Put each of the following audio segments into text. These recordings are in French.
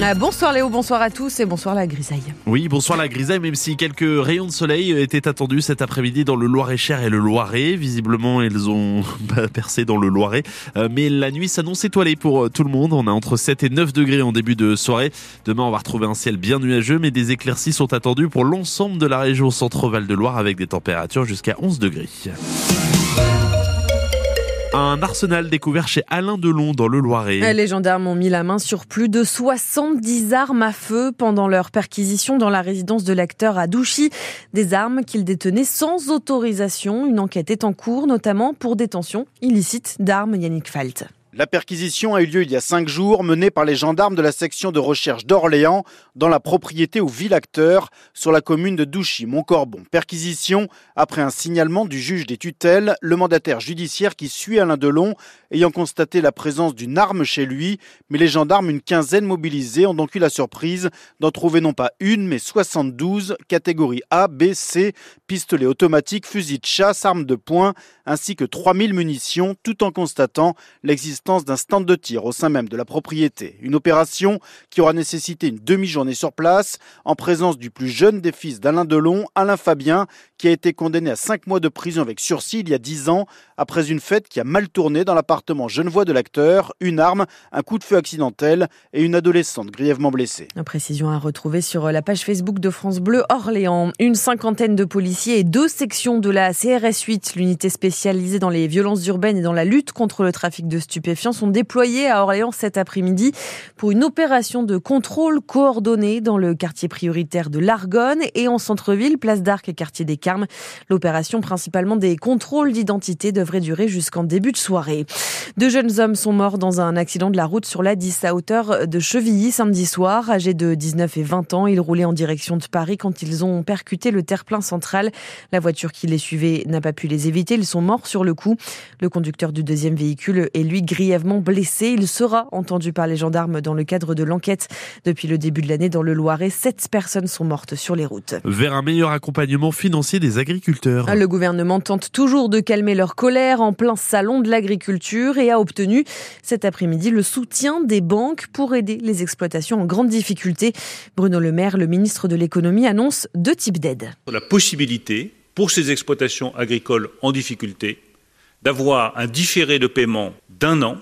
Ah, bonsoir Léo, bonsoir à tous et bonsoir la grisaille. Oui, bonsoir la grisaille, même si quelques rayons de soleil étaient attendus cet après-midi dans le Loir-et-Cher et le Loiret. Visiblement, ils ont percé dans le Loiret. Euh, mais la nuit s'annonce étoilée pour euh, tout le monde. On a entre 7 et 9 degrés en début de soirée. Demain, on va retrouver un ciel bien nuageux, mais des éclaircies sont attendues pour l'ensemble de la région centre-val de Loire avec des températures jusqu'à 11 degrés. Un arsenal découvert chez Alain Delon dans le Loiret. Les gendarmes ont mis la main sur plus de 70 armes à feu pendant leur perquisition dans la résidence de l'acteur à Douchy. Des armes qu'il détenait sans autorisation. Une enquête est en cours, notamment pour détention illicite d'armes Yannick Falt. La perquisition a eu lieu il y a cinq jours, menée par les gendarmes de la section de recherche d'Orléans, dans la propriété au Villacteur, sur la commune de Douchy-Montcorbon. Perquisition après un signalement du juge des tutelles, le mandataire judiciaire qui suit Alain Delon, ayant constaté la présence d'une arme chez lui. Mais les gendarmes, une quinzaine mobilisés, ont donc eu la surprise d'en trouver non pas une, mais 72, catégories A, B, C, pistolets automatiques, fusils de chasse, armes de poing, ainsi que 3000 munitions, tout en constatant l'existence d'un stand de tir au sein même de la propriété. Une opération qui aura nécessité une demi-journée sur place en présence du plus jeune des fils d'Alain Delon, Alain Fabien, qui a été condamné à 5 mois de prison avec sursis il y a 10 ans après une fête qui a mal tourné dans l'appartement genevois de l'acteur, une arme, un coup de feu accidentel et une adolescente grièvement blessée. Une précision à retrouver sur la page Facebook de France Bleu Orléans. Une cinquantaine de policiers et deux sections de la CRS 8, l'unité spécialisée dans les violences urbaines et dans la lutte contre le trafic de stupéfiants sont déployés à Orléans cet après-midi pour une opération de contrôle coordonné dans le quartier prioritaire de l'Argonne et en centre-ville, place d'Arc et quartier des Carmes. L'opération, principalement des contrôles d'identité, devrait durer jusqu'en début de soirée. Deux jeunes hommes sont morts dans un accident de la route sur la 10 à hauteur de Chevilly samedi soir. Âgés de 19 et 20 ans, ils roulaient en direction de Paris quand ils ont percuté le terre-plein central. La voiture qui les suivait n'a pas pu les éviter. Ils sont morts sur le coup. Le conducteur du deuxième véhicule est lui grièvement blessé. Il sera entendu par les gendarmes dans le cadre de l'enquête. Depuis le début de l'année, dans le Loiret, sept personnes sont mortes sur les routes. Vers un meilleur accompagnement financier des agriculteurs. Le gouvernement tente toujours de calmer leur colère en plein salon de l'agriculture et a obtenu cet après-midi le soutien des banques pour aider les exploitations en grande difficulté. Bruno Le Maire, le ministre de l'économie, annonce deux types d'aides. La possibilité pour ces exploitations agricoles en difficulté d'avoir un différé de paiement d'un an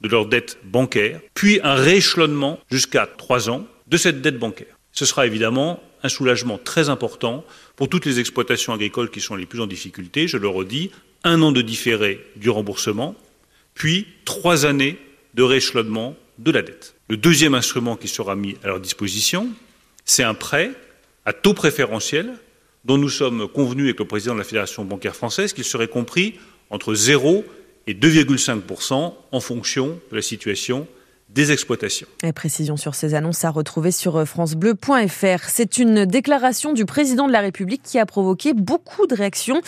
de leur dette bancaire, puis un rééchelonnement jusqu'à trois ans de cette dette bancaire. Ce sera évidemment un soulagement très important pour toutes les exploitations agricoles qui sont les plus en difficulté. Je le redis, un an de différé du remboursement, puis trois années de rééchelonnement de la dette. Le deuxième instrument qui sera mis à leur disposition, c'est un prêt à taux préférentiel dont nous sommes convenus avec le président de la Fédération bancaire française qu'il serait compris entre 0 et 2,5% en fonction de la situation des exploitations. Et précision sur ces annonces à retrouver sur euh, francebleu.fr. C'est une déclaration du président de la République qui a provoqué beaucoup de réactions.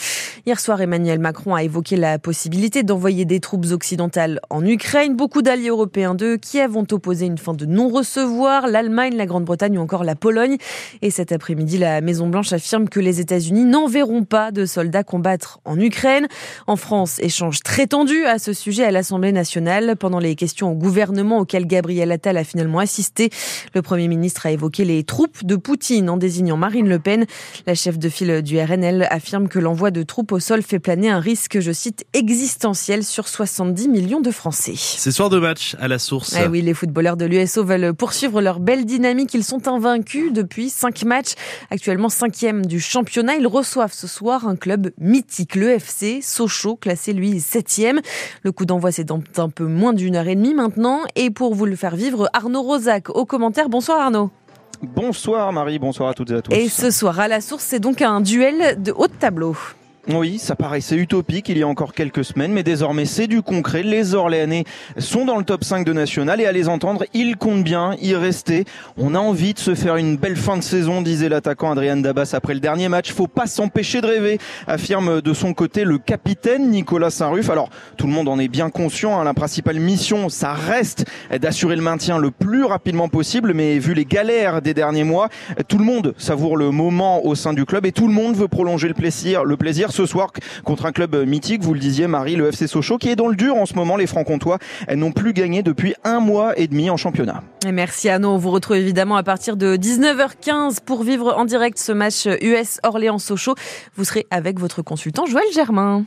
Hier soir, Emmanuel Macron a évoqué la possibilité d'envoyer des troupes occidentales en Ukraine. Beaucoup d'alliés européens de Kiev ont opposé une fin de non-recevoir, l'Allemagne, la Grande-Bretagne ou encore la Pologne. Et cet après-midi, la Maison-Blanche affirme que les États-Unis n'enverront pas de soldats combattre en Ukraine. En France, échange très tendu à ce sujet à l'Assemblée nationale pendant les questions au gouvernement auquel Gabriel Attal a finalement assisté. Le Premier ministre a évoqué les troupes de Poutine en désignant Marine Le Pen. La chef de file du RNL affirme que l'envoi de troupes au sol fait planer un risque, je cite, existentiel sur 70 millions de Français. C'est soir de match à la source. Eh oui, les footballeurs de l'USO veulent poursuivre leur belle dynamique. Ils sont invaincus depuis 5 matchs. Actuellement cinquième du championnat. Ils reçoivent ce soir un club mythique, le FC Sochaux, classé lui septième. Le coup d'envoi c'est dans un peu moins d'une heure et demie maintenant. Et pour vous le faire vivre, Arnaud Rosac au commentaire. Bonsoir Arnaud. Bonsoir Marie, bonsoir à toutes et à tous. Et ce soir à la source, c'est donc un duel de haut de tableau. Oui, ça paraissait utopique il y a encore quelques semaines, mais désormais c'est du concret. Les Orléanais sont dans le top 5 de National et à les entendre, ils comptent bien y rester. On a envie de se faire une belle fin de saison, disait l'attaquant Adrien Dabas après le dernier match. Faut pas s'empêcher de rêver, affirme de son côté le capitaine Nicolas Saint-Ruf. Alors, tout le monde en est bien conscient, hein. la principale mission, ça reste d'assurer le maintien le plus rapidement possible, mais vu les galères des derniers mois, tout le monde savoure le moment au sein du club et tout le monde veut prolonger le plaisir ce soir contre un club mythique, vous le disiez Marie, le FC Sochaux, qui est dans le dur en ce moment. Les Francs-Comtois, elles n'ont plus gagné depuis un mois et demi en championnat. Merci Anno, on vous retrouve évidemment à partir de 19h15 pour vivre en direct ce match US Orléans-Sochaux. Vous serez avec votre consultant Joël Germain.